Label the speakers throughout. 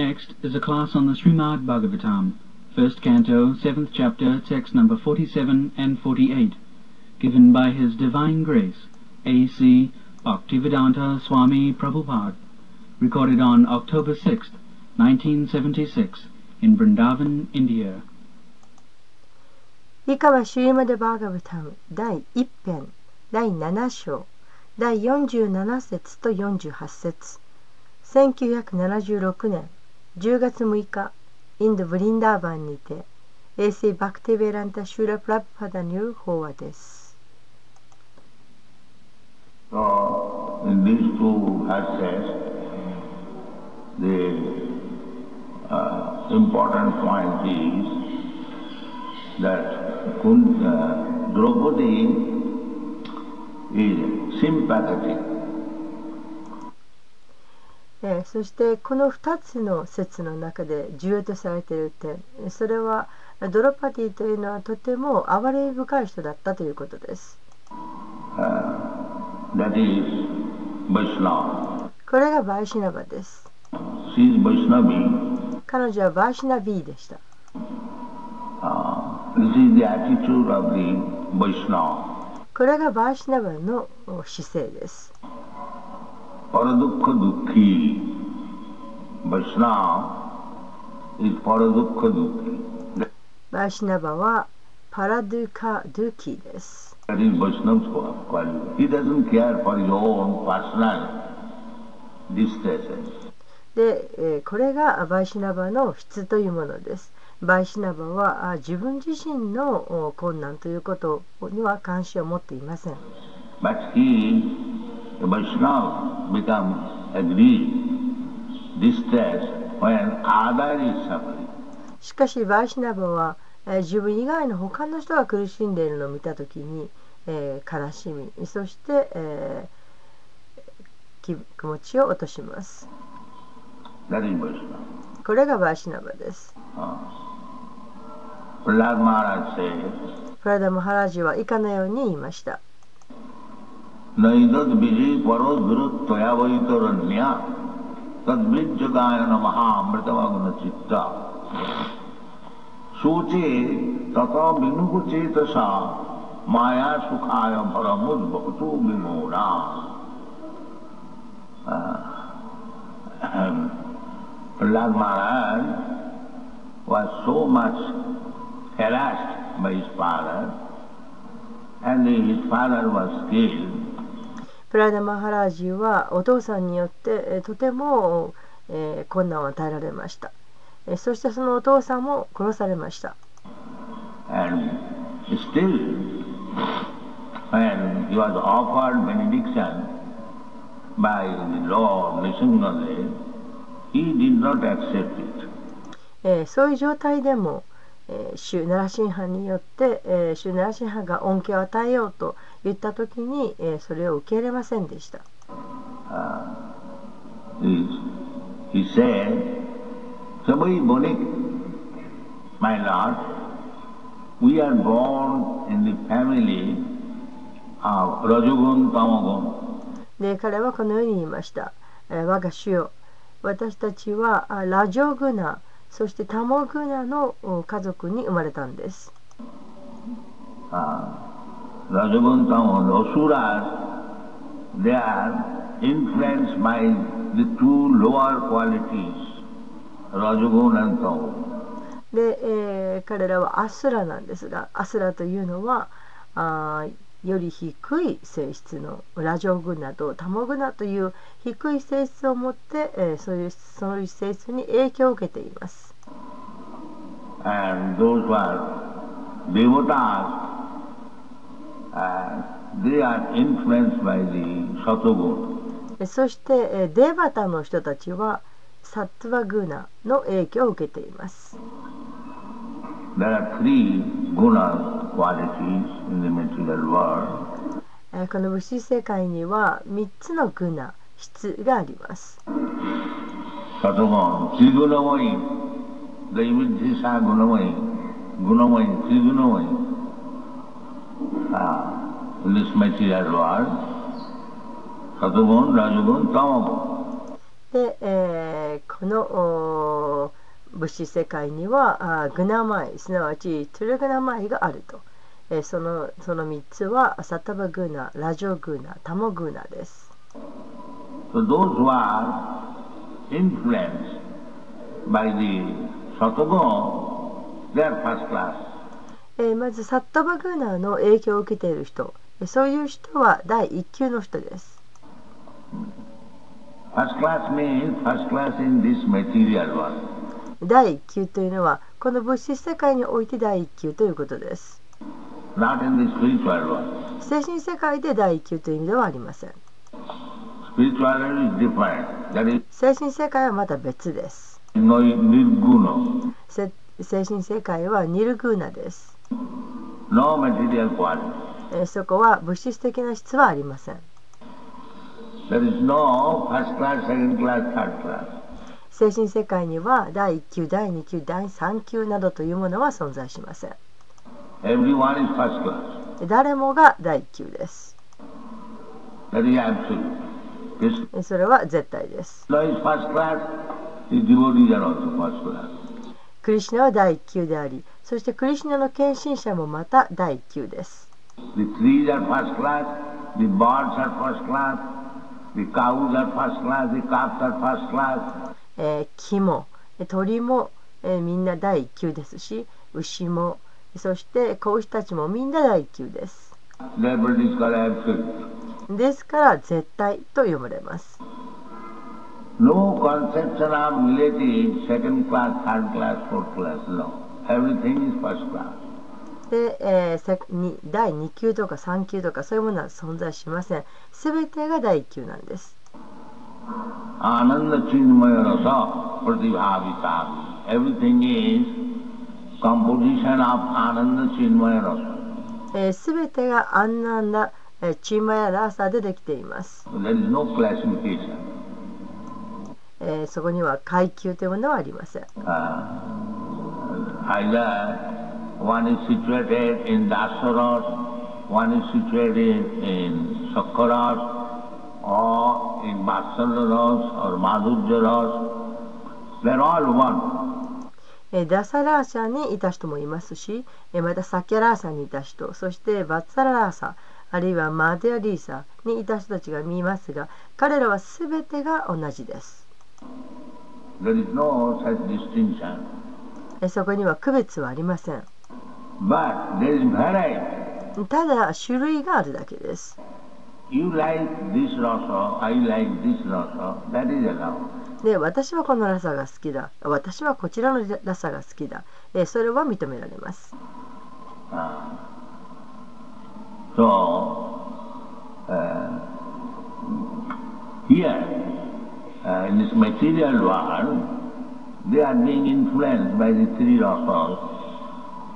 Speaker 1: Next is a class on the Srimad Bhagavatam, first canto, seventh chapter, text number 47 and 48, given by His Divine Grace, A.C. Bhaktivedanta Swami Prabhupada, recorded on October 6th, 1976, in Vrindavan, India.
Speaker 2: 以下はシュリマデ・バーガブタム第1編第7章第47節と48節1976年 10月6日インド・ブリンダーバンにて衛星バクテベランタ・シューラ・プラプパダによる法話です。
Speaker 3: So, in these two verses, the uh, important point is that Kund, Draupadi is sympathetic.
Speaker 2: えそしてこの2つの説の中で重要とされている点それはドロパティというのはとても哀れ深い人だったということです。
Speaker 3: Uh,
Speaker 2: これがバイシナバです。彼女はバイシナビーでした。
Speaker 3: Uh.
Speaker 2: これがバーシナバの姿勢です。
Speaker 3: パラドッカドッキバシナ
Speaker 2: バーシナバはパラドゥカドゥキです。
Speaker 3: That is Vaishnava's quality. He doesn't care for his own personal distresses.
Speaker 2: で、えー、これがバイシナバの質というものです。バイシナバは自分自身の困難ということには関心を持っていません。しかし、バイシナバは自分以外の他の人が苦しんでいるのを見たときに、えー、悲しみ、そして、えー、気持ちを落とします。これがバイシナバです。プラダマハラジは以下のように言いました。
Speaker 3: નૈદદ્ભિજી પરો વિરુદ્ધ ત્વયાવૈતરણ્યા તદ્વિજ્જગાય નમઃ અમૃતવાગુન ચિત્તા સોચે તથા વિમુખ ચેતસા માયા સુખાય ભરમુદ્ભવતુ વિમોરા પ્રહલાદ મહારાજ was so much harassed by his father, and his father was killed
Speaker 2: プラダマハラージはお父さんによってとても、えー、困難を与えられました、えー、そしてそのお父さんも殺されました
Speaker 3: And still, when he was offered benediction by the Lord Nrisimhadev, he did not accept it.
Speaker 2: えー、そういう状態でもえー、シュナラシンハによって、えー、シュナラシンハが恩恵を与えようと言った時に、えー、それを受け入れませんでした。Uh,
Speaker 3: he said, Bonik, my Lord, we are born in the family of Rajogun Tamagun.
Speaker 2: で彼はこのように言いました。えー、我が主よ私たちはラジオグナそしてタモグナの家族に生まれたんです。
Speaker 3: ラジョブンタモロスラ they are influenced by the two lower qualities, ラジョブン and タモ
Speaker 2: で、えー、彼らはアスラなんですが、アスラというのはあより低い性質のラジオグナとタモグナという低い性質を持って、えー、そういうそういう性質に影響を受けています。
Speaker 3: And those who are devotas, uh,
Speaker 2: そしてデバタの人たちはサッツバグーナの影響を受けています。この物質世界には3つのグナ質があります。
Speaker 3: サトゴン、チグナモイン。The image is サグナモイン。グナモイン、チグナモイン Uh, this material world, Tamagun.
Speaker 2: で、えーこの物質世界にはあーグナマイすなわちトゥルグナマイがあると、えーそのその3つはサタバグナラジョグナタモグナです
Speaker 3: So those who are influenced by the Satagun, they are first class.
Speaker 2: えー、まずサットバグーナーの影響を受けている人。そういう人は第一級の人です。第一級というのはこの物質世界において第一級ということです。精神世界で第一級という意味ではありません。精神世界はまた別です。精神世界はニルグーナです。そこは物質的な質はありません。精神世界には第1級、第2級、第3級などというものは存在しません。誰もが第1級です。それは絶対です。クリシナは第1級であり、そしてクリシナの献身者もまた第1です。えー、木も鳥も、えー、みんな第1ですし。牛も、そして子牛たちもみんな第九です。ですから、絶対と読まれます
Speaker 3: class, third class, 4th class, no.
Speaker 2: で、えー、第2級とか3級とかそういうものは存在しません。全てが第1級なんです。
Speaker 3: すべ、
Speaker 2: えー、てがアなナンダ・チンマヤ・ラサでできています。えー、そこには階級というものはありません。
Speaker 3: Either one is situated in Dasaras, one is situated in Sakkaras, or in Vatsalyaras or Madhuryaras. They are all one.
Speaker 2: えーダサラーシャにいた人もいますし、えーまたサキャラーサにいた人そしてバッツァララーサあるいはマデアリーサにいた人たちが見ますが彼らは全てが同じです、
Speaker 3: There is no such distinction.
Speaker 2: そこには区別はありません。ただ種類があるだけです。私はこのラサが好きだ。私はこちらのラサが好きだ。それは認められます、
Speaker 3: uh, so, here this material is they are being influenced by the three rasas.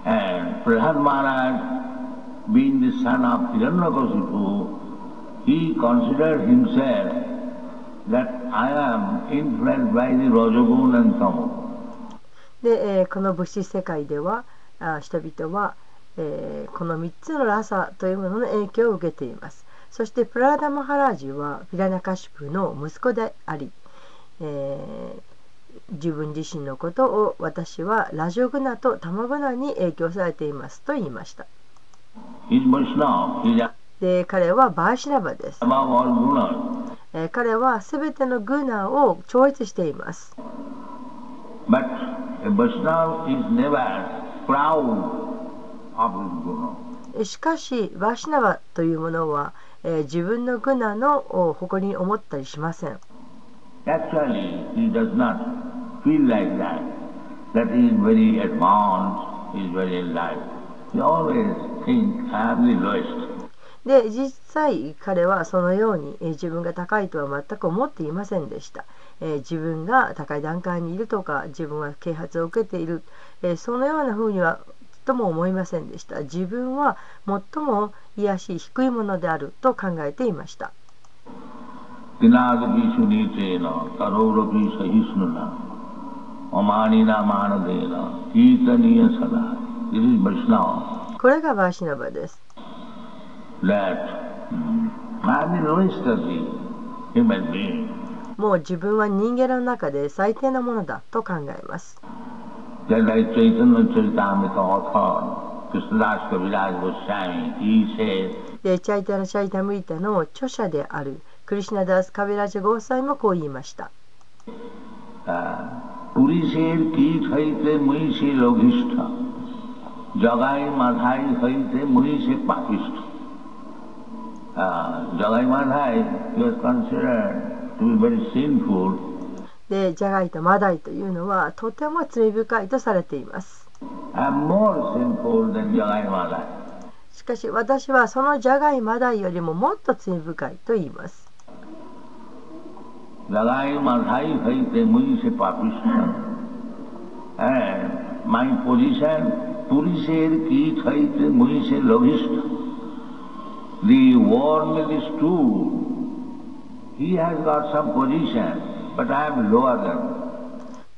Speaker 3: And Prahlad Maharaj, being the son of Hiranyakasipu, he considered himself that I am influenced by the Rajagun and Tamogun.
Speaker 2: で、えーこの物質世界ではあ人々は、えーこの3つのラサというものの影響を受けていますそしてプラダ・マハラージュはピラナカシプの息子であり、えー自分自身のことを私はラジオグナとタマグナに影響されていますと言いました。で彼はバーシナバです.えー彼は全てのグナを超越しています。しかしバーシナバというものは、えー自分のグナのお誇りに思ったりしません
Speaker 3: Actually, he does not feel like that, that he is very advanced, he is very enlightened. He always thinks, I am the lowest.
Speaker 2: で実際彼はそのように、えー自分が高いとは全く思っていませんでした、えー自分が高い段階にいるとか自分は啓発を受けている、えーそのようなふうにはとも思いませんでした。自分は最も癒しい低いものであると考えていました。
Speaker 3: This is Vaishnava.
Speaker 2: これがバーシナバです
Speaker 3: That mm, I am the lowest of the human beings.
Speaker 2: もう自分は人間の中で最低なものだと考えます。
Speaker 3: Just like Chaitanya Charitamrita author, Krishnadas Kaviraj Goswami, he says,
Speaker 2: でチャイタナ・チャイタムリタの著者であるクリシナダース・カビラジャ・ゴーサイもこう言いました。
Speaker 3: পুলিশের কীট হইতে মহিষে লঘিষ্ঠ জগাই মাথায় হইতে মহিষে পাপিষ্ঠ জগাই মাথায় was considered to be very sinful
Speaker 2: で、ジャガイとマダイというのはとても罪深いとされています。
Speaker 3: and more sinful than Jagai Madai.
Speaker 2: しかし私はそのジャガイマダイよりももっと罪深いと言います。
Speaker 3: Jagai Madai হইতে মহিষে পাপিষ্ঠ and my position পুলিশের কীট হইতে মহিষে লঘিষ্ঠ The worm is true. He has got some position, but I am lower than.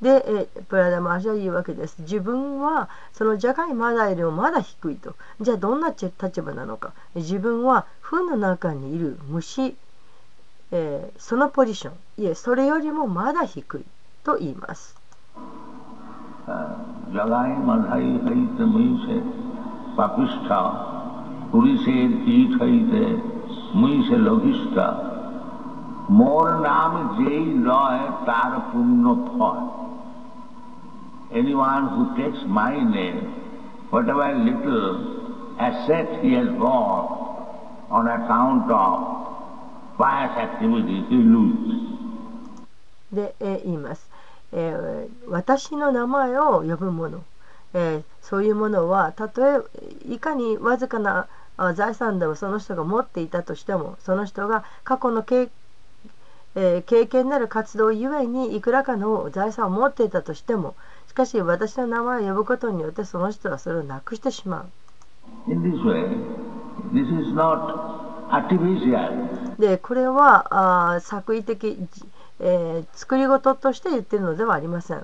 Speaker 2: で、えプラダマーシャは言うわけです。自分はそのジャガイマダイよりもまだ低いと。じゃあどんな立場なのか。自分は糞の中にいる虫、 えーそのポジション、いえ、それよりもまだ低いと言います。
Speaker 3: জগাই মাধাই হইতে মহিষে পাপিষ্ঠ পুলিশের কীট হইতে মহিষে লঘিষ্ঠ মোর নাম যেই লয় তার পূর্ণ ফল Anyone who takes my name, whatever little asset he has got on account of
Speaker 2: で、えー言います、えー私の名前を呼ぶもの、えーそういうものはたとえいかにわずかな財産でもその人が持っていたとしてもその人が過去の経,、えー経験なる活動ゆえにいくらかの財産を持っていたとしてもしかし私の名前を呼ぶことによってその人はそれをなくしてしまう。でこれは作為的、作り事として言っているのではありません。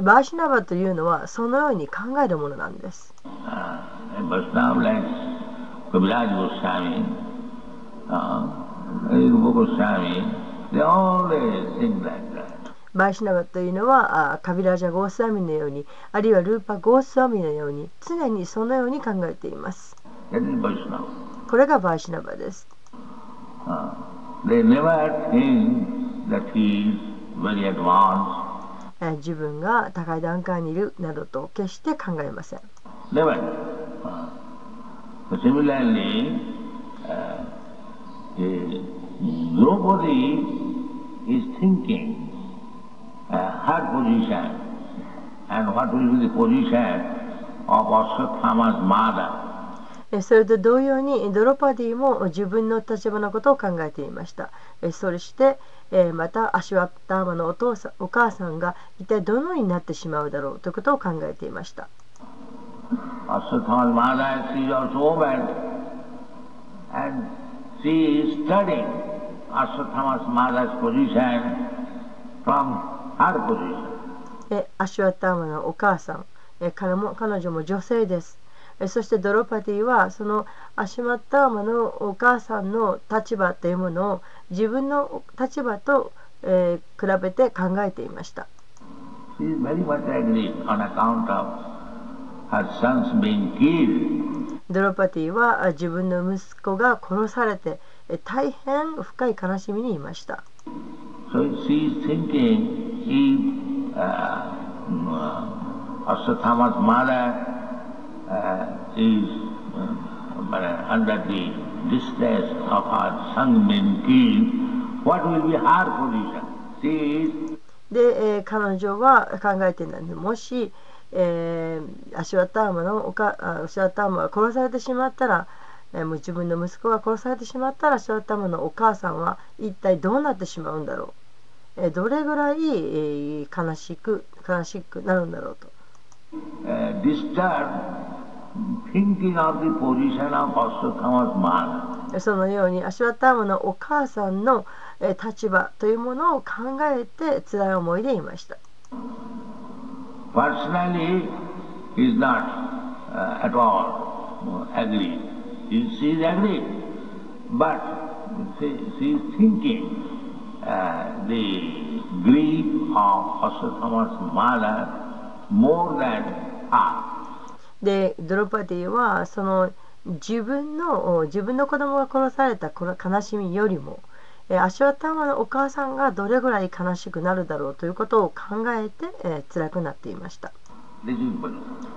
Speaker 2: バーシナバというのはそのように考えるものなんです。バーシナバというのはカビラジャ・ゴースワミのようにあるいはルーパ・ゴースワミのように常にそのように考えています。これがバーシナバです。
Speaker 3: Uh,
Speaker 2: 自分が高い段階にいるなどと決して考えません。
Speaker 3: Uh, similarly, uh, eh, nobody is thinking uh, her position and what will be the position of Ashwatthama's mother.
Speaker 2: えーそれと同様にドロパディも自分の立場のことを考えていました。えーそして、えーまたアシュワッターマのお父さんお母さんが一体どのようになってしまうだろうということを考えていました。アシュワッターマのお母さん、え彼も彼女も女性です。そしてドロパティはそのアシュマッタマのお母さんの立場というものを自分の立場と、え、比べて考えていました。ドロパティは自分の息子が殺されて大変深い悲しみにいました。
Speaker 3: Uh, is uh, under the distress of son being killed, what will be her position? Is
Speaker 2: で、えー彼女は考えているんですもし、えーアシュワッターマのおかあアシュワッターマが殺されてしまったら、えーもう自分の息子が殺されてしまったらアシュワッターマのお母さんは一体どうなってしまうんだろう、えーどれぐらい、えー悲しく悲しくなるんだろうと。
Speaker 3: Uh,
Speaker 2: そのようにアシュワタムのお母さんの立場というものを考えて辛い思いでいました。
Speaker 3: More.
Speaker 2: でドロパティはその自分の自分の子供が殺されたこの悲しみよりもえーアシュワターマのお母さんがどれぐらい悲しくなるだろうということを考えて、えー辛くなっていました.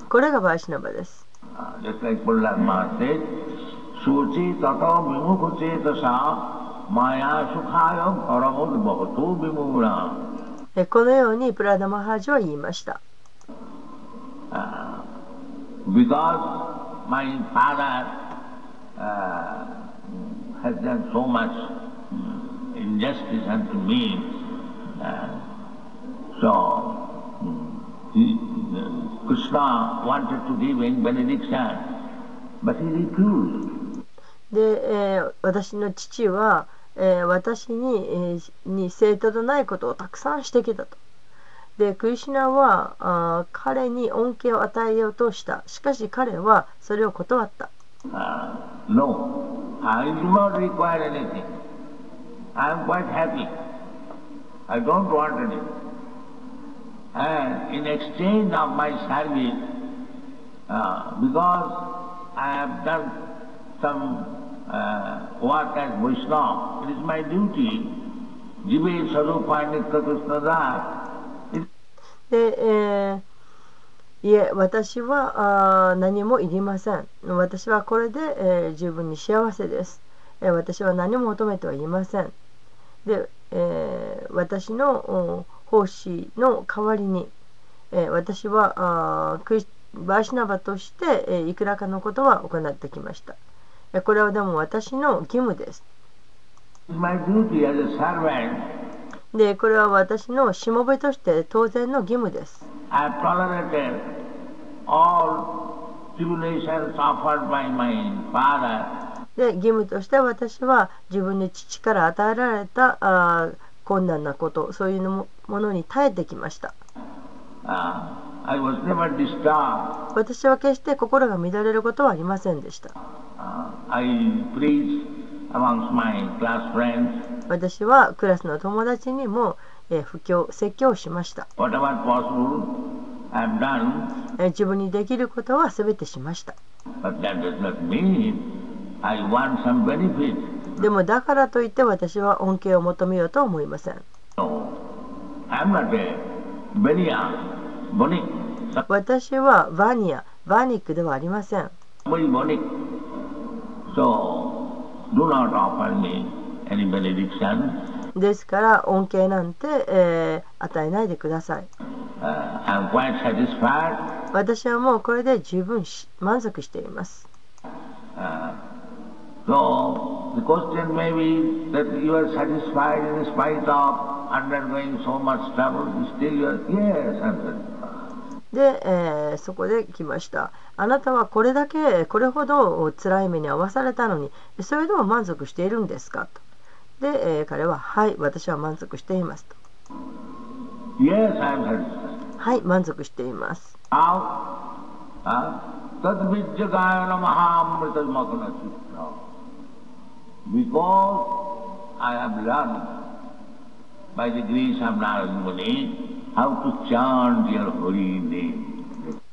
Speaker 2: これがバイシナバです
Speaker 3: Uh,
Speaker 2: このようにプラダマハージは言いました。
Speaker 3: Uh, because my father uh, has done so much mm, injustice unto me, uh, so mm, he, uh, Krishna wanted to give him benediction, but he refused.
Speaker 2: で、えー私の父は、えー私に,、えーに正当のないことをたくさんしてきたと。でクリシュナはあ彼に恩恵を与えようとしたしかし彼はそれを断った
Speaker 3: Uh, no, I do not require anything. I am quite happy. I don't want anything. And in exchange of my service, uh, because I have done some uh, work as Vaishnava, it is my duty. Jive Sarupani Krishna Das.
Speaker 2: で、えーいえ私はあ何もいりません。私はこれで、えー十分に幸せです、えー私は何も求めてはいません。で、え私の奉仕の代わりに、え私はあクリバーシナバとして、えいくらかのことは行ってきました。これはでも私の義務です。
Speaker 3: My duty as a servant.
Speaker 2: でこれは私のしもべとして当然の義務です。で義務として私は自分の父から与えられたあー困難なことそういうのもものに耐えてきました。
Speaker 3: Uh.
Speaker 2: 私は決して心が乱れることはありませんでした私はクラスの友達にも布教、説教しました。自分にできることは全てしました。でもだからといって私は恩恵を求めようと思いません。私はバニア、バニックではありません。
Speaker 3: So,
Speaker 2: ですから恩恵なんて、えー、与えないでください。私はもうこれで十分し満足しています。で、えー、そこで来ました。あなたはこれだけこれほど辛い目に遭わされたのにそれでも満足しているんですか？と。で、えー、彼は「はい私は満足しています」と。はい満足しています。
Speaker 3: By the grace of Narada Muni, how to chant your holy name.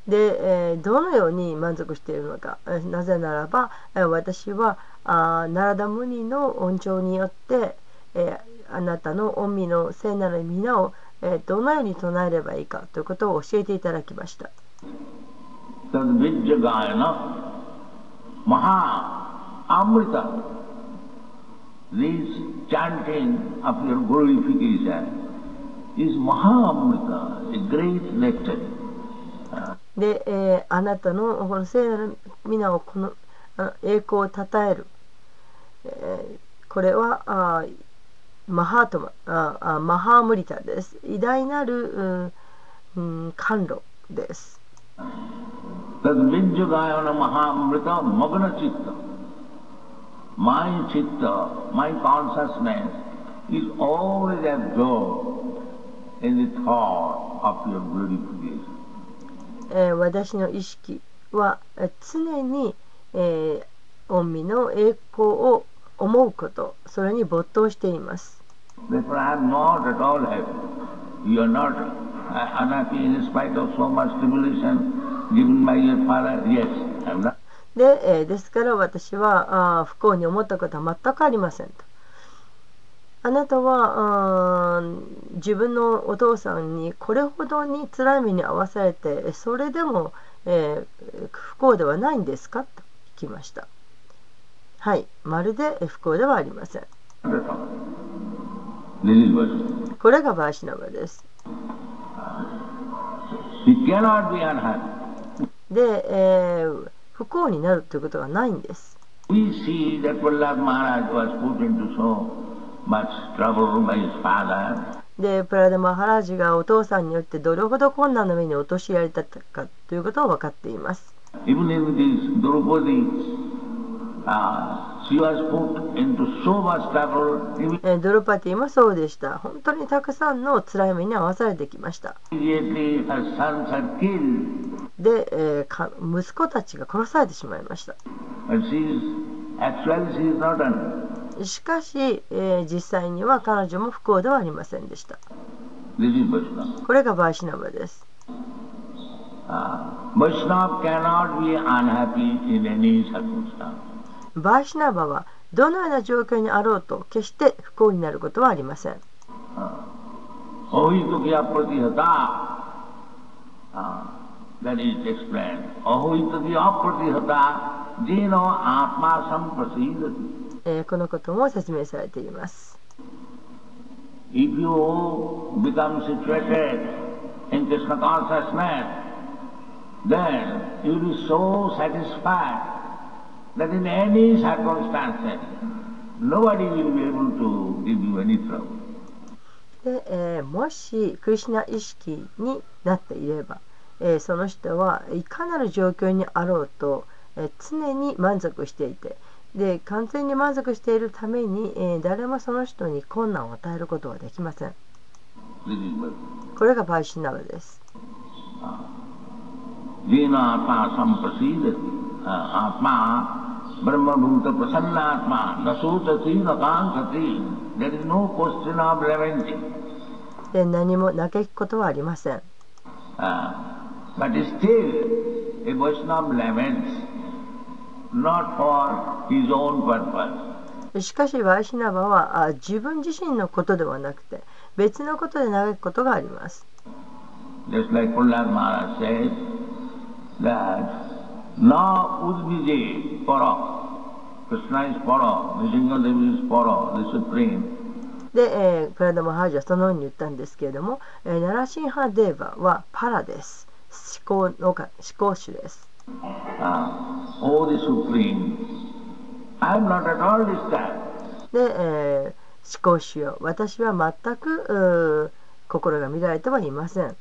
Speaker 2: で、えーどのように満足しているのか。えーなぜならば、えー私はあナラダムニの恩寵によって、えーあなたの御身の聖なる皆を、えーどのように唱えればいいかということを教えていただきました。
Speaker 3: Maha Amrita, this chanting of your glorification is Maha Amrita, a great nectar.
Speaker 2: で、えー、あなたの,この聖なみなをこの栄光を称える、えー、これはああマハートマ,ああマハームリタです偉大なる、うん、甘露です。
Speaker 3: In the thought of your beautiful
Speaker 2: creation. え、私の意識は常に、えー、の栄光を思うことそれに没頭していますで,ですから私は不幸に思ったことは全くありませんと。あなたは自分のお父さんにこれほどに辛い目に遭わされてそれでも、えー不幸ではないんですか？と聞きましたはいまるでえー不幸ではありません.これがバーシナバです。で、えー不幸になるということがないんです。でプラデマハラジがお父さんによってどれほど困難な目に落としられたかということを分かっています。ドルパティもそうでした。本当にたくさんの辛い目に遭わされてきました。で、えか、息子たちが殺されてしまいました。しかし、えー、実際には彼女も不幸ではありませんでした。これがバイシナバです。バイシナバはどのような状況にあろうと決して不幸になることはありません。えーこのことも説明されています。
Speaker 3: If you become situated in Krishna consciousness, then you will be so satisfied that in any circumstances, nobody will be able to give you any trouble.
Speaker 2: で、えーもしクリシュナ意識になっていれば、えーその人はいかなる状況にあろうと、えー常に満足していてで完全に満足しているために、え、誰もその人に困難を与えることはできません。これがパイシナルです。
Speaker 3: ジーナーパーサンプシーですアーパーブラマブータプサンナーパーナソータティーナカンサティー There is no question of revenge.
Speaker 2: で何も嘆くことはありません、
Speaker 3: uh, But still a question of revenge.
Speaker 2: しかしバイシナバはあ自分自身のことではなくて別のことで嘆くことがあります。
Speaker 3: Just like Prahlad Maharaj says that na udvije para. Krishna is para, Nrisimhadevi is para, the supreme.
Speaker 2: で、えープラダマハージはそのように言ったんですけれども、えーナラシンハデーバはパラです。思考のか思考主です。で、えー、思考しよ。う私は全く心が乱れてはいません。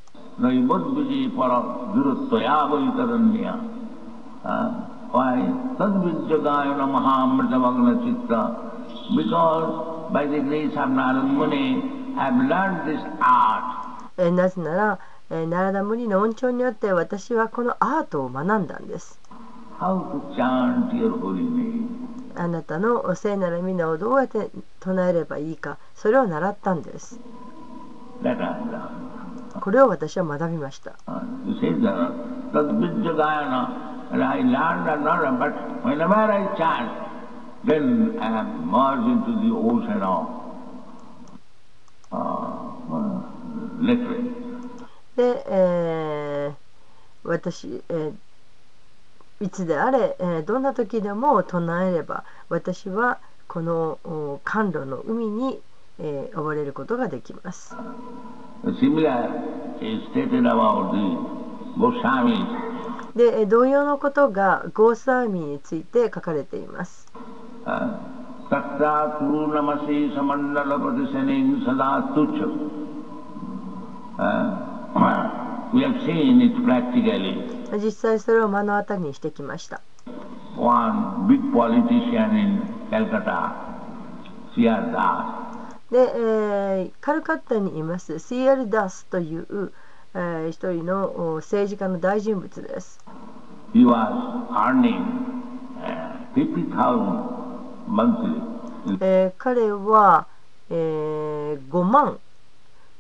Speaker 2: なぜなら、えー、奈良田無理の恩寵によって私はこのアートを学んだんです。あなたのお聖なら皆をどうやって唱えればいいかそれを習ったんです。これを私は学びました。で、えー私、えーいつであれ、えーどんな時でも唱えれば私はこのお甘露の海に、えー溺れることができます。で、えー同様のことがゴーサーミーについて書かれています。
Speaker 3: Uh. Uh, we have seen it practically.
Speaker 2: 実際それを目の当たりにしてきました。
Speaker 3: One big politician in Calcutta, C.R. Das,
Speaker 2: で、えーカルカッタにいます C.L. ダスという、えー一人のお政治家の大人物です。
Speaker 3: he was earning uh, 50,000 monthly.
Speaker 2: えー彼は、えー5万、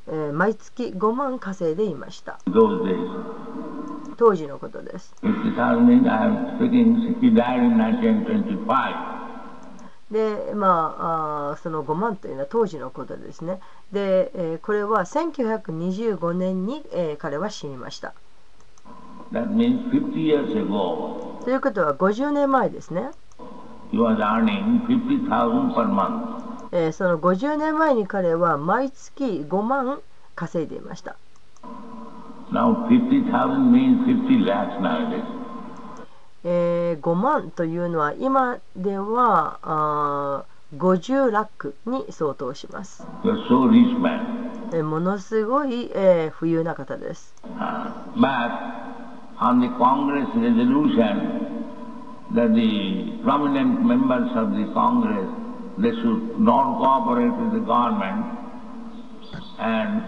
Speaker 2: えー毎月5万稼いでいました。当時のことです。
Speaker 3: 50,000 means I am speaking, he died in 1925.
Speaker 2: で、まあ、その5万というのは当時のことですね。で、えーこれは1925年に、えー彼は死にました。
Speaker 3: That means 50 years ago,
Speaker 2: ということは50年前ですね。え、その50年前に彼は毎月5万稼いでいました。えー、5万というのは今ではあ50ラックに相当します。え、ものすごい、え、富裕な方です。
Speaker 3: Uh, they should not cooperate with the government. And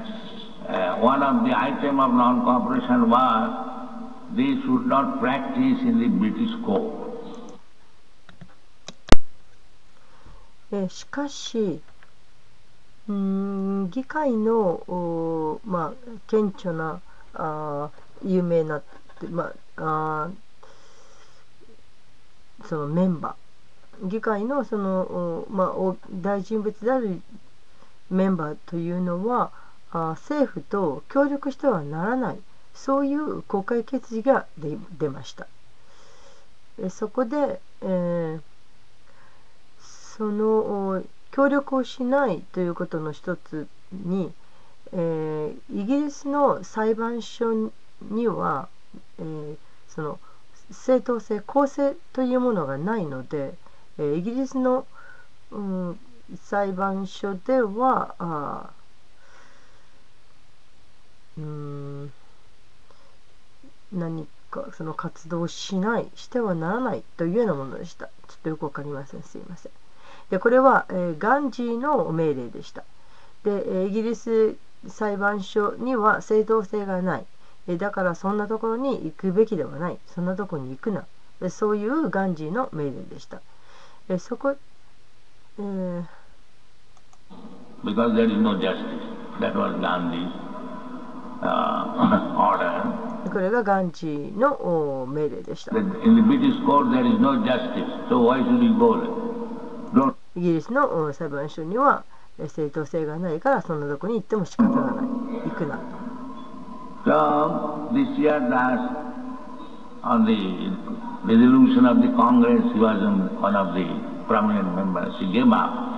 Speaker 3: uh, one of the items of non-cooperation was they should not practice in the British court.
Speaker 2: しかし、うん議会の、まあ、顕著なあ有名な、まあ、あそのメンバー議会のその、まあ、お大人物であるメンバーというのはあ政府と協力してはならないそういう国会決議が出出ました。えそこで、えーそのお協力をしないということの一つに、えーイギリスの裁判所には、えーその正当性公正というものがないので、えイギリスの、うん、裁判所ではあうーん何かその活動しないしてはならないというようなものでした。ちょっとよくわかりません。すいません。でこれは、えーガンジーの命令でした。で、イギリス裁判所には正当性がない。だからそんなところに行くべきではない。そんなところに行くな。そういうガンジーの命令でした。えそこ、えー、これがガンチーの命令でした。イギリスの裁判所には正当性がないからそんなとこに行っても仕方がない。行くな
Speaker 3: と。On the resolution of the Congress, he was one of the prominent members. He gave up.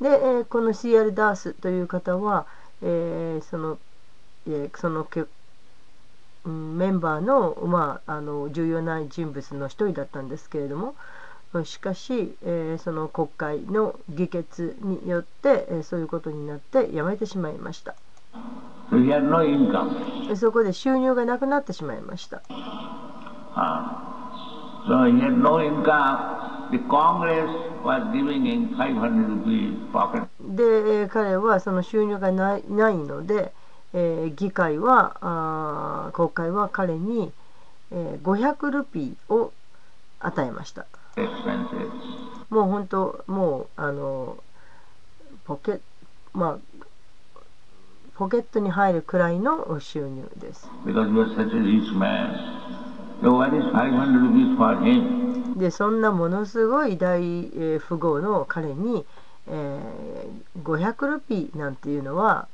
Speaker 2: で、えーこの CR ダースという方は、えーその、えーそのけ、うんメンバーの,、まあ、あの重要な人物の一人だったんですけれどもうんしかし、えーその国会の議決によって、えーそういうことになって辞めてしまいましたそこで収入がなくなってしまいました
Speaker 3: Ah. so he had no income. The Congress was giving him 500 rupees pocket.
Speaker 2: で、えー彼はその収入がないないので、えー議会はあー国会は彼に、えー500ルピーを与えました.もう本当もうあのポケまあポケットに入るくらいの収入です
Speaker 3: Because he was such a rich man.
Speaker 2: でそんなものすごい大富豪の彼に、えー、500ルピーなんていうのは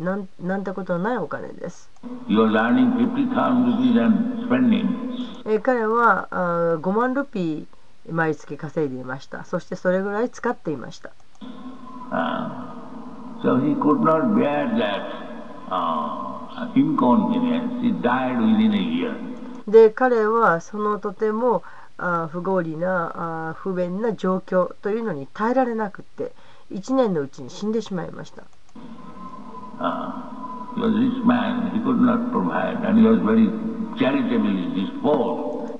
Speaker 2: なん,てことないお金です。彼はあ5万ルピー毎月稼いでいました。そしてそれぐらい使っていました。
Speaker 3: ああ so
Speaker 2: で彼はそのとてもあー不合理なあー不便な状況というのに耐えられなくって1年のうちに死んでしまいました。
Speaker 3: Uh, man.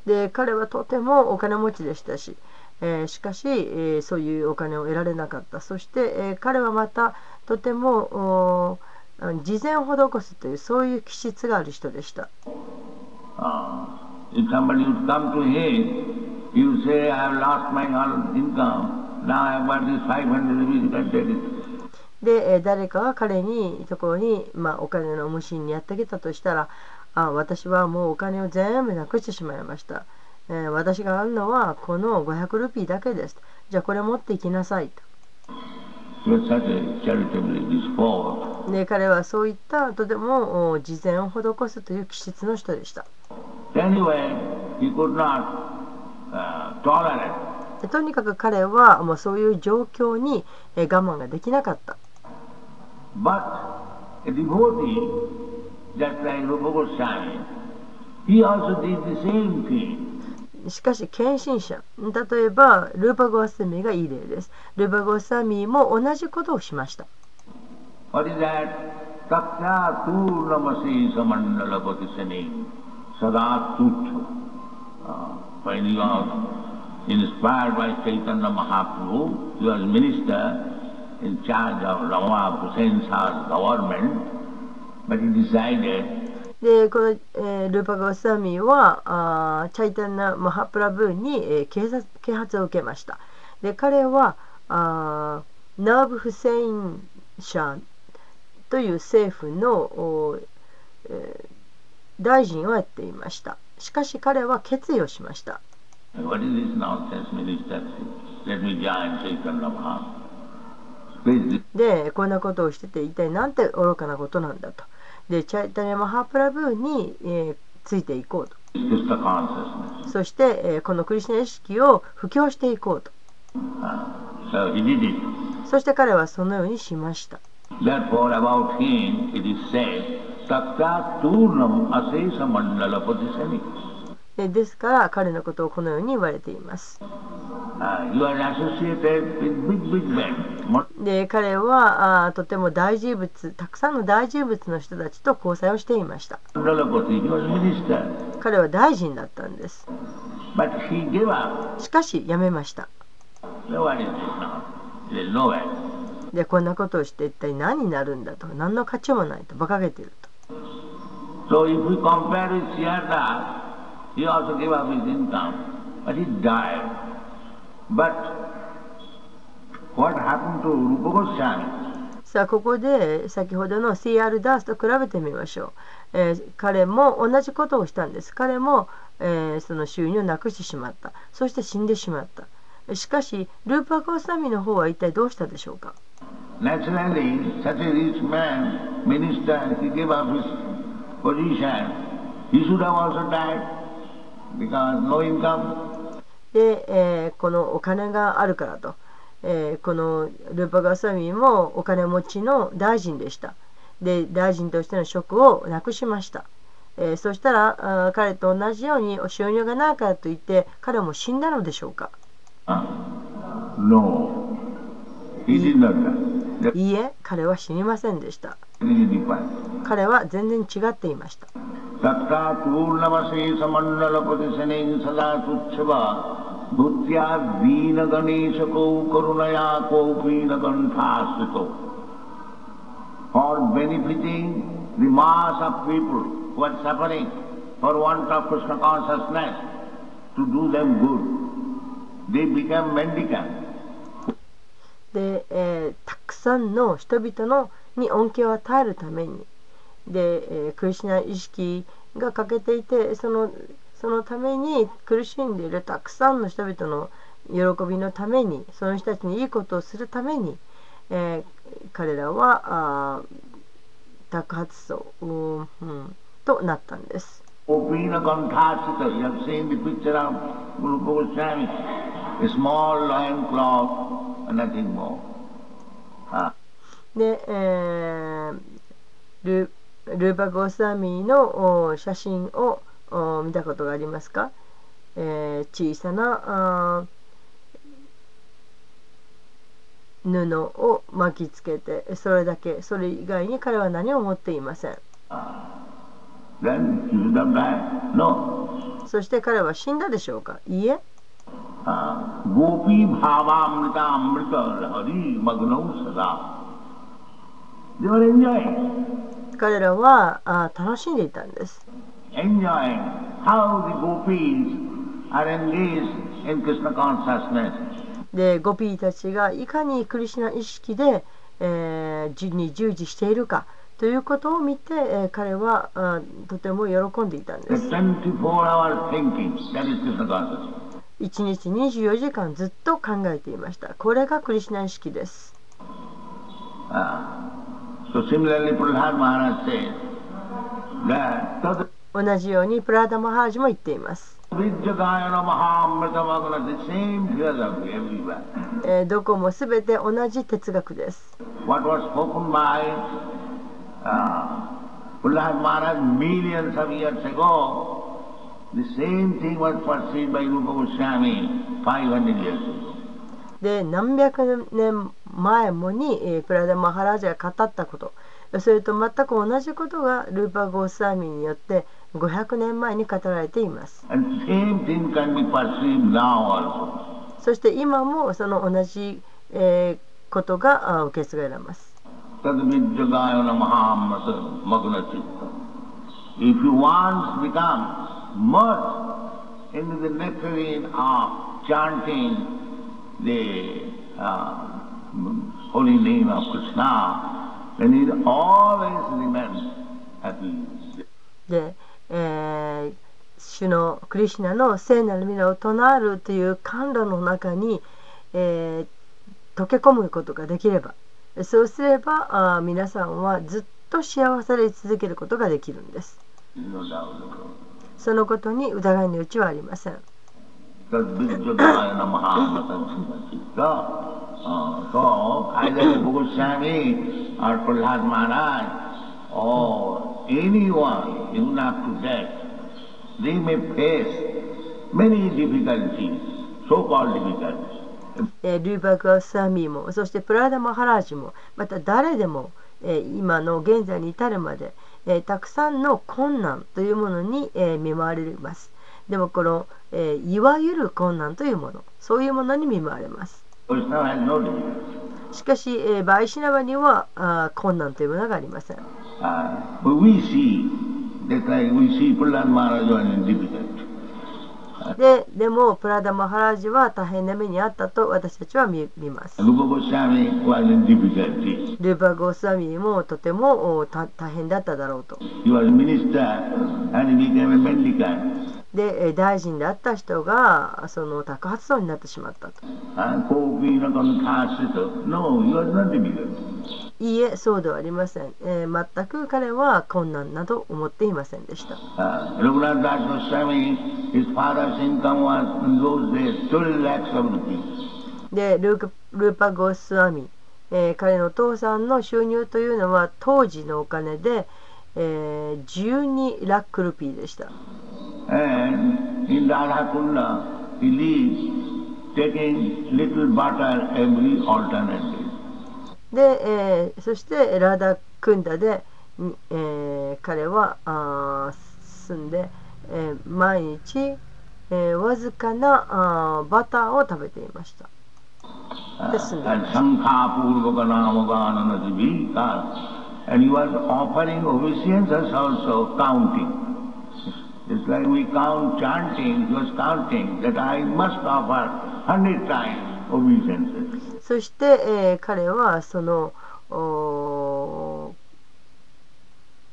Speaker 2: で彼はとてもお金持ちでしたし、えーしかし、えーそういうお金を得られなかった。そして、えー彼はまたとても事前を施すというそういう気質がある人でした
Speaker 3: Uh, if somebody would come to him, he would say, I have lost my all income. now I have got this 500 rupees, you can take it.
Speaker 2: で、えー誰かが彼にところに、まあ、お金の無心にやってきたとしたらあ私はもうお金を全部なくしてしまいました、えー私があるのはこの500ルピーだけですじゃあこれ持っていきなさいとね、彼はそういったとでも事前を施すという気質の人でした。とにかく彼はもうそういう状況に我慢ができなかった。しかし献身者例えばルーパ・ゴーサミーがいい例ですルーパ・ゴーサミーも同じことをしました
Speaker 3: When he was inspired by Chaitanya Mahaprabhu, he was minister in charge of Rama Hussain Shah's government, but he decided
Speaker 2: でこの、えールーパ・ゴーサミーはあーチャイタンナ・マハプラブーに、えー警察啓発を受けました。で彼はあーナーブ・フセインシャンという政府の、おえー大臣をやっていました。しかし彼は決意をしました。でこんなことをしてて一体なんて愚かなことなんだとでチャイタニア・マハプラブーに、えーついていこうと.そして、えーこのクリスナ意識を布教していこうと
Speaker 3: Uh.
Speaker 2: そして彼はそのようにしました
Speaker 3: Therefore,
Speaker 2: ですから彼のことをこのように言われています。で彼はあとても大事物、たくさんの大事物の人たちと交際をしていました。彼は大臣だったんです。しかし、辞めました。で、こんなことをして一体何になるんだと、何の価値もないと、馬鹿げていると。
Speaker 3: So if we he also gave up his income, but he died. But what happened to Rupa Goswami?
Speaker 2: さあここで先ほどの CR ダースと比べてみましょう、えー彼も同じことをしたんです彼も、えーその収入をなくしてしまったそして死んでしまったしかしルーパー・ゴーサミの方は一体どうしたでしょうか
Speaker 3: Naturally, such a rich man, minister, he gave up his position. He should have also died.
Speaker 2: で、えーこのお金があるからと、えーこのルーパー・ゴーサミもお金持ちの大臣でした。で大臣としての職をなくしました、えーそしたら彼と同じように収入がないからといって彼も死んだのでしょうか?
Speaker 3: No,
Speaker 2: いいえ彼は死にませんでした.彼は全然違っていました
Speaker 3: तत्ता पूर्णमशेष मंडलपति शनि सदा तुच्छव भूत्या दीन गणेश को करुणया को पीन कंठास्थितो for benefiting the mass of people who are suffering for want of Krishna consciousness to do them good. They become mendicant.
Speaker 2: で、えーたくさんの人々のに恩恵を与えるために で、えークリシュナ意識が欠けていてそのそのために苦しんでいるたくさんの人々の喜びのためにその人たちにいいことをするために、えー彼らはあー托発層、うんうんとなったんです。
Speaker 3: Ah,
Speaker 2: で、えールルーパ・ゴーサーミーのお写真をお見たことがありますか、えー小さな布を巻きつけてそれだけそれ以外に彼は何も持っていません.そして彼は死んだでしょうか？いいえ
Speaker 3: Ah,
Speaker 2: 彼らはあー楽しんでいたんです
Speaker 3: enjoying how the gopis are engaged in Krishna consciousness.
Speaker 2: でゴピーたちがいかにクリシュナ意識で、えー、に従事しているかということを見て、えー、彼はあとても喜んでいたんです。1日24時間ずっと考えていました。これがクリシュナ意識です。So similarly, Prahlad 同じようにプラダ・マハージも言っています。え、どこもすべて同じ哲学です。で、何百年前もに、えー、プラダマハラージャが語ったことそれと全く同じことがルーパー・ゴースワミによって500年前に語られています。そして今もその同じ、えー、ことが受け継がれます。If you once become merged into the nectarine of chanting the uh, holy name of Krishna, then it always remains happy. でえー、主のクリシナの聖なる皆を唱えるという甘露の中に、えー、溶け込むことができればそうすればあ皆さんはずっと幸せで続けることができるんです。そのことに疑いの余地はありません。
Speaker 3: Or anyone, even up to death, they may face many difficulties, so-called difficulties.
Speaker 2: えルーバーグ・アスアミーもそしてプラダ・マハラージもまた誰でも、え今の現在に至るまで、えたくさんの困難というものに、え見舞われますでもこの、えいわゆる困難というものそういうものに見舞われますしかし、えー、バイシナバにはあ困難というものがありません。ででも、プラダ・マハラジは大変な目にあったと私たちは見見ます。ルーバ・ゴースワミもとても大変だっただろうと。で大臣であった人がその宅発層になってしまったと。いいえ、そうではありません。えー、全く彼は困難など思っていませんでした。でルールーパ・ゴースワミ、えー、彼のお父さんの収入というのは当時のお金で、えー、12ラックルピーでした。で、えー、そしてラダクンダで、えー、彼はあ住んで、えー、毎日、えー、わずかなあバターを食べていました。で住んでいました。And he was offering obeisances also counting. It's like we count chanting, he was counting that I must offer hundred times obeisances. そして、えー、彼はその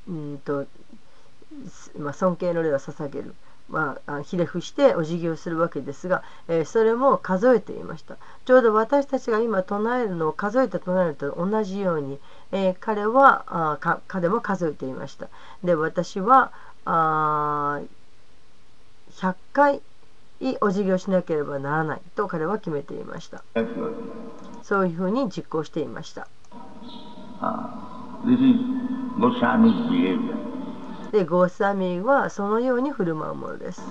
Speaker 2: うんと、まあ、尊敬の礼を捧げる、まあ、ひれ伏してお辞儀をするわけですが、えー、それも数えていましたちょうど私たちが今唱えるのを数えて唱えると同じように、えー、彼はあ彼も数えていました。で私はあ100回お辞儀をしなければならないと彼は決めていました。そういうふうに実行していました。でゴーサミーはそのように振る舞うものです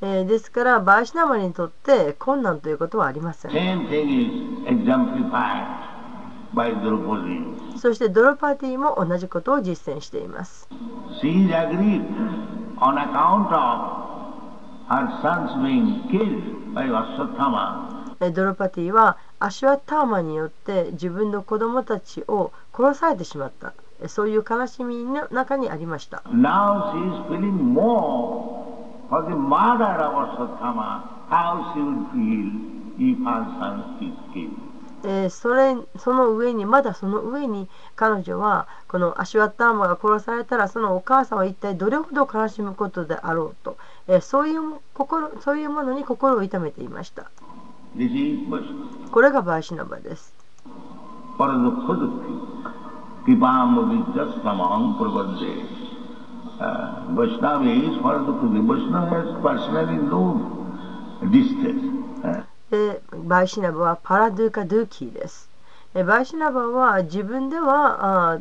Speaker 2: えー、ですからバーシナマにとって困難ということはありません。そしてドロパティも同じことを実践しています。ドロパティはアシュワターマによって自分の子供たちを殺されてしまった。そういう悲しみの中にありました。
Speaker 3: Now she is feeling more for the mother of Asatthama, how she
Speaker 2: え、そ,れその上にまだその上に彼女はこのアシュワッターマが殺されたらそのお母さんは一体どれほど悲しむことであろうと、え、そ,ういう心そういうものに心を痛めていましたこれがバイシナシナバです
Speaker 3: Vaishnava
Speaker 2: バイシナバはパラドゥカドゥキです。バイシナバは自分では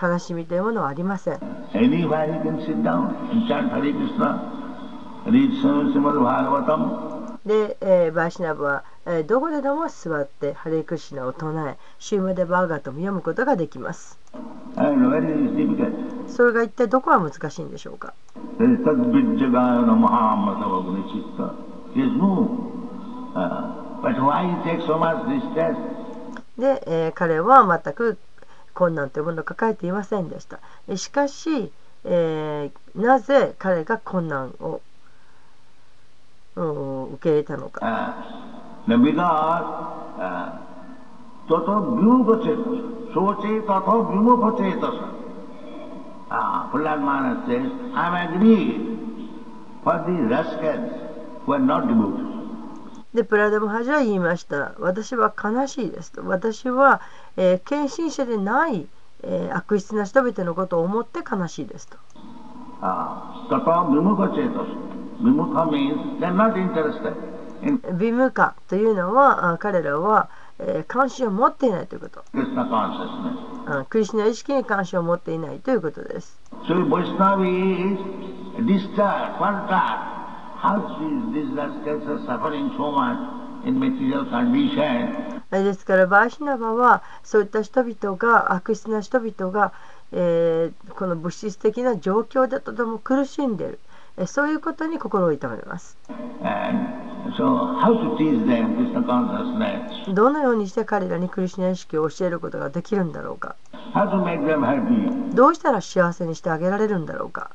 Speaker 2: 悲しみというものはありません。え、えーどこででも座ってハレイクリシナを唱えシューマデバーガートも読むことができます.それが一体どこが難しいんでしょうか
Speaker 3: ？Uh?
Speaker 2: で、えー彼は全く困難というものを抱えていませんでしたえしかし、えーなぜ彼が困難をうん受け入れたのか
Speaker 3: ？Uh, because uh, tato vyugachetas, soche tato vyumupachetas. Ah, Prahlad Maharaj says, I am agreed for the rascals who are not devotees.
Speaker 2: でプラダムハジは言いました私は悲しいですと私は、えー献身者でない、えー悪質な人々のことを思って悲しいですと
Speaker 3: Ah, vyumupachetas. Vimukha means they are not interested in
Speaker 2: ビムカ微無感というのは彼らは関心を持っていないということ。クリスナ意識に関心を持っていないということです。ですから、バイシナバはそういった人々が悪質な人々が、え、この物質的な状況でとても苦しんでいる、そういうことに心を痛めます。どのようにして彼らにクリスナ意識を教えることができるんだろうか？どうしたら幸せにしてあげられるんだろうか？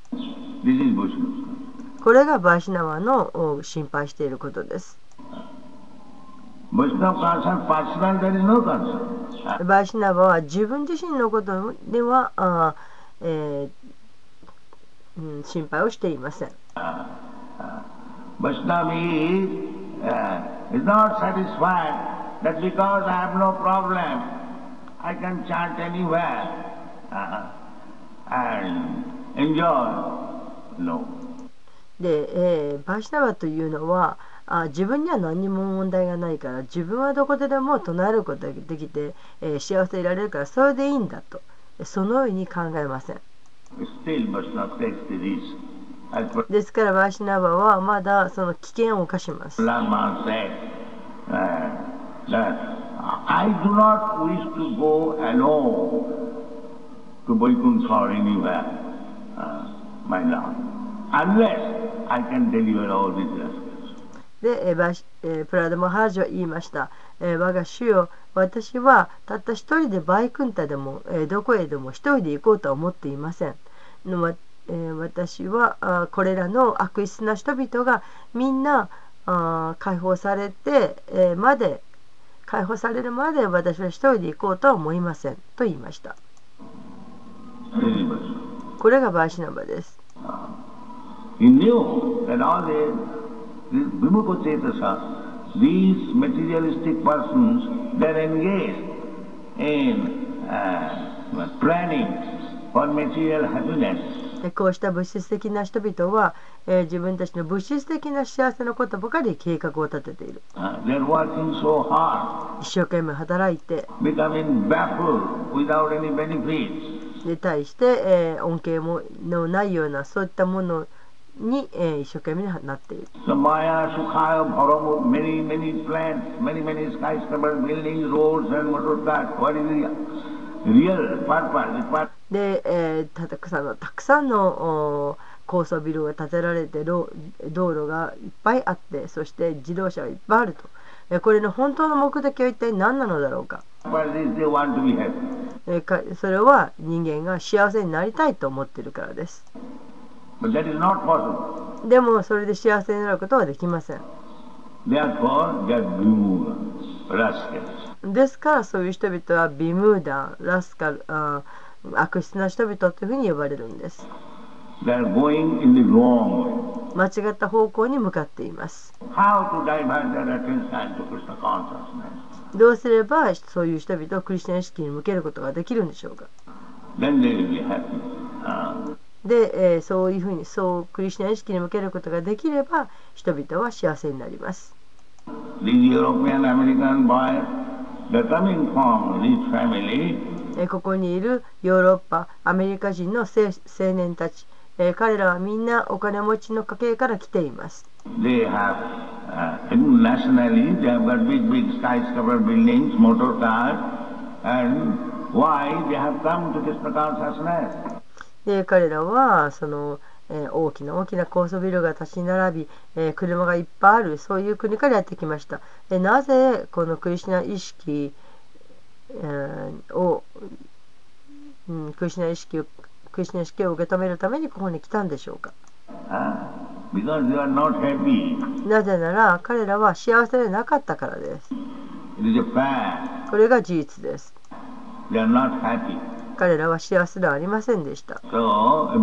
Speaker 2: これがバイシナワの心配していることです。バイシナワは自分自身のことでは、えーうん、心配をしていません。
Speaker 3: Vaishnava is, uh, is not satisfied that because I have no problem, I can chant anywhere uh, and enjoy. No.
Speaker 2: で、えーバーシナワというのはあ自分には何にも問題がないから自分はどこででも唱えることができて、えー幸せでいられるからそれでいいんだとそのように考えません。
Speaker 3: Still Vaishnava takes the risk.
Speaker 2: ですから、バーシナバはまだその危険を犯します。で、えーバえ、プラド・マハージは言いました、え、我が主よ私はたった一人でバイクンタでも、え、どこへでも一人で行こうとは思っていません。えー私はあこれらの悪質な人々がみんなあ解放されて、えーまで解放されるまで私は一人で行こうとは思いませんと言いました。これがバーシナバです。う、こうした物質的な人々は、え、自分たちの物質的な幸せのことばかり計画を立てている、一生懸命働いて。に対して、え、恩恵のないようなそういったものに、え、一生懸命なっている。で、えーたくさんのたくさんのお高層ビルが建てられて道道路がいっぱいあってそして自動車がいっぱいあるとえーこれの本当の目的は一体何なのだろうか.えーかそれは人間が幸せになりたいと思っているからです.でもそれで幸せになることはできません.ですからそういう人々はビムーダーラスカル悪質な人々というふうに呼ばれるんです。間違った方向に向かっています。どうすればそういう人々をクリスチャン意識に向けることができるんでしょうか？で、えー、そういうふうにそうクリスチャン意識に向けることができれば人々は幸せになります。ここにいるヨーロッパ、アメリカ人の青,年たち、え、彼らはみんなお金持ちの家系から来ています。で彼らはその、え、大きな大きな高層ビルが立ち並び、え、車がいっぱいあるそういう国からやってきました。え、なぜこのクリシナ意識を、うん、クリシナ意識をクリシ意識を受け止めるためにここに来たんでしょうか、なぜなら彼らは幸せでなかったからです。これが事実です。彼らは幸せではありませんでした。
Speaker 3: So,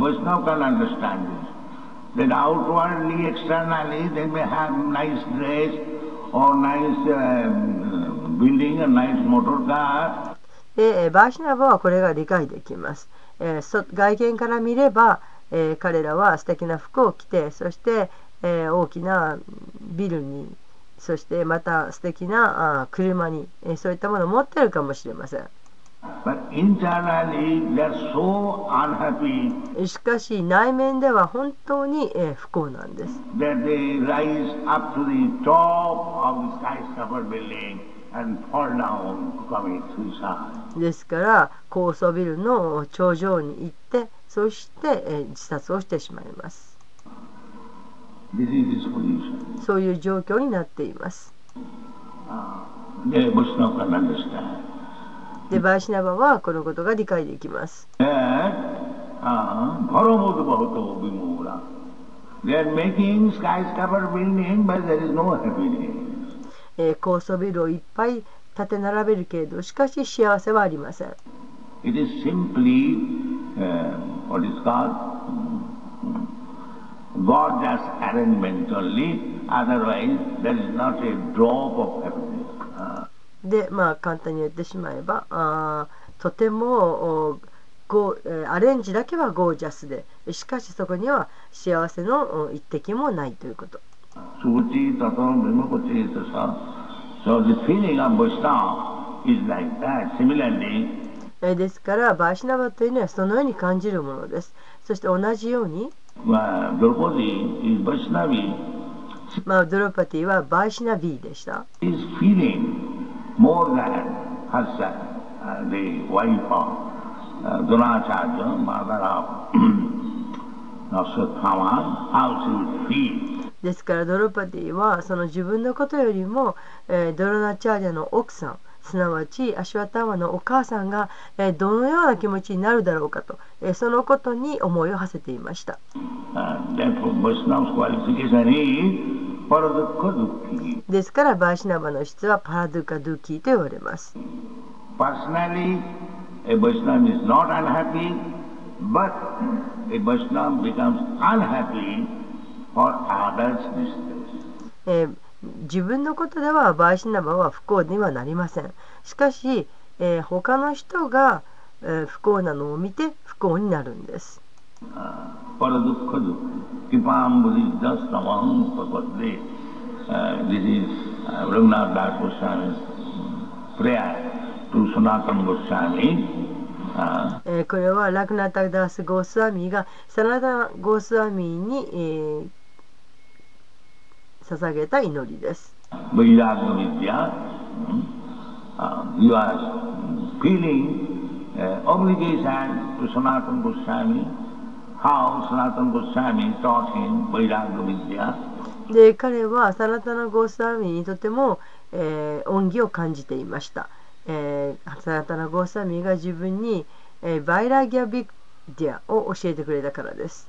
Speaker 2: でえーバーシナバはこれが理解できます、えーそ外見から見れば、えー彼らは素敵な服を着てそして、えー大きなビルにそしてまた素敵なあー車に、えーそういったものを持ってるかもしれません。
Speaker 3: So
Speaker 2: しかし内面では本当に、えー不幸なんですですから高層ビルの頂上に行ってそして自殺をしてしまいます。そういう状況になっています。でバイシナバはこのことが理解できます。
Speaker 3: で、uh,
Speaker 2: えー高層ビルをいっぱい建て並べるけれどしかし幸せはありません
Speaker 3: It is simply uh, what is called mm, gorgeous arrangement only. Otherwise, there is not a drop of happiness. Uh,
Speaker 2: でまあ簡単に言ってしまえばあーとてもおゴアレンジだけはゴージャスでしかしそこには幸せのお一滴もないということ
Speaker 3: Suti tato vimukuti tasa. So the feeling of Vaishnava is like that. Similarly,
Speaker 2: えーですからバーシナバというのはそのように感じるものですそして同じように、
Speaker 3: uh.
Speaker 2: まあ、ドロパティはバーシナビーでしたですからドロパティはその自分のことよりも、え、ドロナチャーリャの奥さんすなわちアシワタマのお母さんが、え、どのような気持ちになるだろうかと、え、そのことに思いをはせていました。ですからバシナバの質はパラドゥカドゥキーと言われます。
Speaker 3: Personally, a
Speaker 2: え、自分のことではバイシナバは不幸にはなりません。しかし、え、他の人が、え、不幸なのを見て不幸になるんです。これはラクナタダスゴスワミがサナダゴスワミに、えー、捧げた祈りです。で彼はサナタナ・ゴースワミにとても、えー、恩義を感じていました。えー、サナタナ・ゴースワミンが自分に、バイラギア・ビッディアを教えてくれたからです。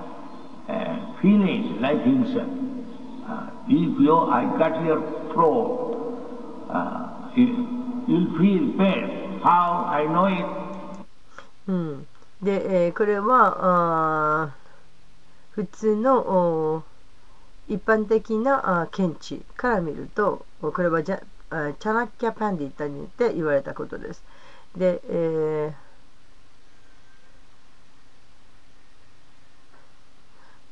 Speaker 3: uh, feelings like himself, uh, if you, I cut your throat, uh, you'll feel pain. How I know it?
Speaker 2: うん、で、えー、これはあ普通の一般的なあ見地から見るとこれはじゃチャナッキャパンディッタによって言われたことです。で、えー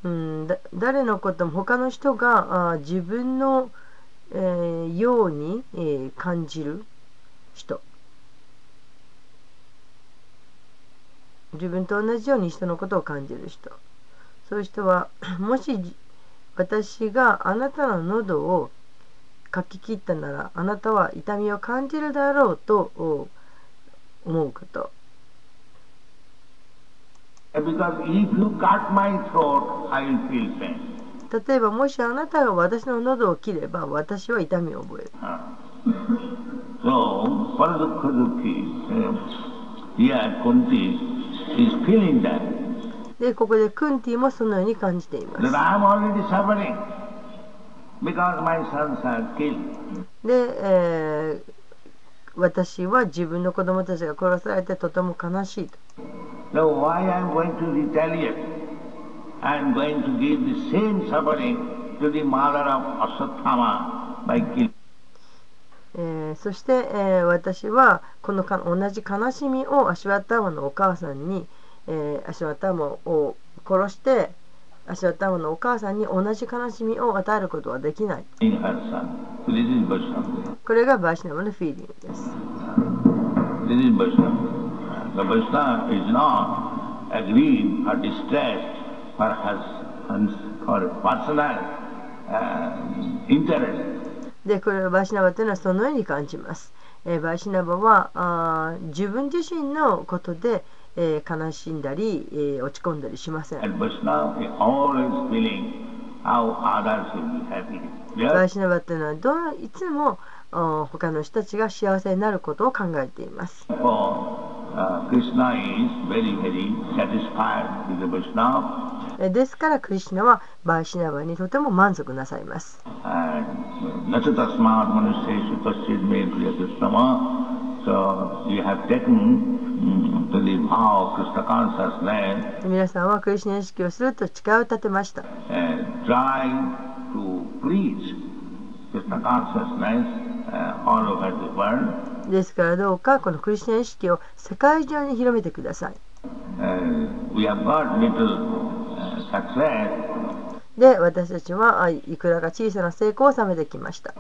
Speaker 2: うん、だ誰のことも他の人があ自分の、えー、ように、えー、感じる人自分と同じように人のことを感じる人そういう人は もし私があなたの喉を書き切ったならあなたは痛みを感じるだろうと思うこと。例えばもしあなたが私の喉を切れば私は痛みを覚える。
Speaker 3: So.
Speaker 2: で、ここでクンティもそのように感じています。
Speaker 3: Because my sons are killed.
Speaker 2: で、えー、私は自分の子供たちが殺されてとても悲しいと。
Speaker 3: So why I am going to retaliate? I am going to give the same suffering to the mother of Asatthama by killing.
Speaker 2: えー、そして、えー、私はこのか同じ悲しみをアシュワターマのお母さんに、えー、アシュワターマを殺してアシュワターマのお母さんに同じ悲しみを与えることはできない。これがバーシナムのフィーリングです。
Speaker 3: The Vaishnava is not aggrieved or distressed for his for personal uh, interest.
Speaker 2: でこれはバーシナバというのはそのように感じます。えー、バーシナバはあ自分自身のことで、えー、悲しんだり、えー、落ち込んだりしません。バーシナバというのはどういつも他の人たちが幸せになることを考えています。ですから、クリシナはバーシナバにとても満足なさいます。皆さんはクリシナ意識をすると誓いを立てました。ですからどうかこのクリスチャン意識を世界中に広めてください。で私たちはいくらか小さな成功を収めてきました。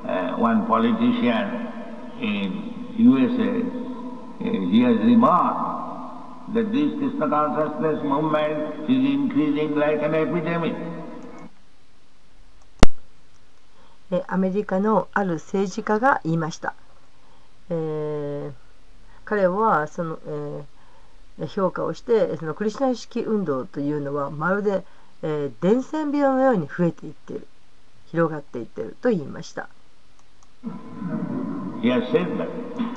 Speaker 2: えアメリカのある政治家が言いました。えー、彼はその、えー、評価をしてそのクリスナ意識運動というのはまるで、えー、伝染病のように増えていっている広がっていっていると言いました。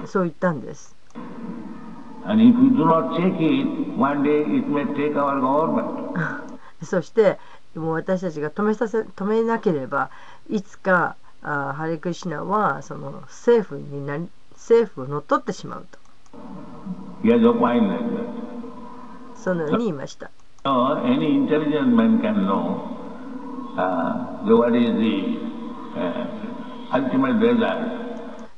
Speaker 2: そう言ったんです。そしてもう私たちが止めさせ止めなければいつかあハレクシナはその政府になり政府を乗っ取ってしまうと。そのように言いました。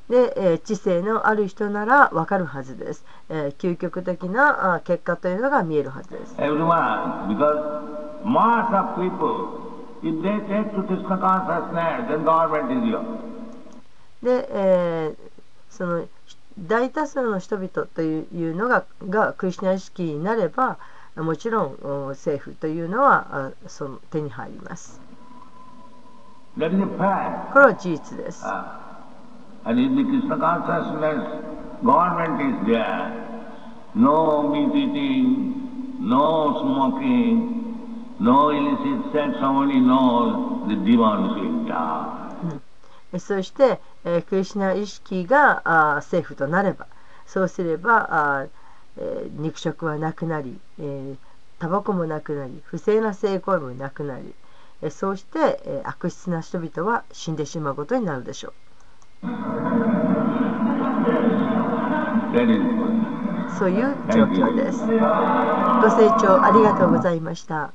Speaker 2: で、えー、知性のある人ならわかるはずです。えー、究極的なあ結果というのが見えるはずです。で、えー、その大多数の人々というのががクリスナ意識になればもちろん政府というのはその手に入ります。これは事実です。
Speaker 3: And in the Krishna consciousness, government is there. No meat eating, no smoking, no illicit sex, somebody knows the demons will die.
Speaker 2: そして、えー、クリシナ意識があ政府となればそうすればあ、えー、肉食はなくなり、えー、タバコもなくなり不正な性行為もなくなり、えー、そうして、えー、悪質な人々は死んでしまうことになるでしょう。そういう状況です。ご清聴ありがとうございました。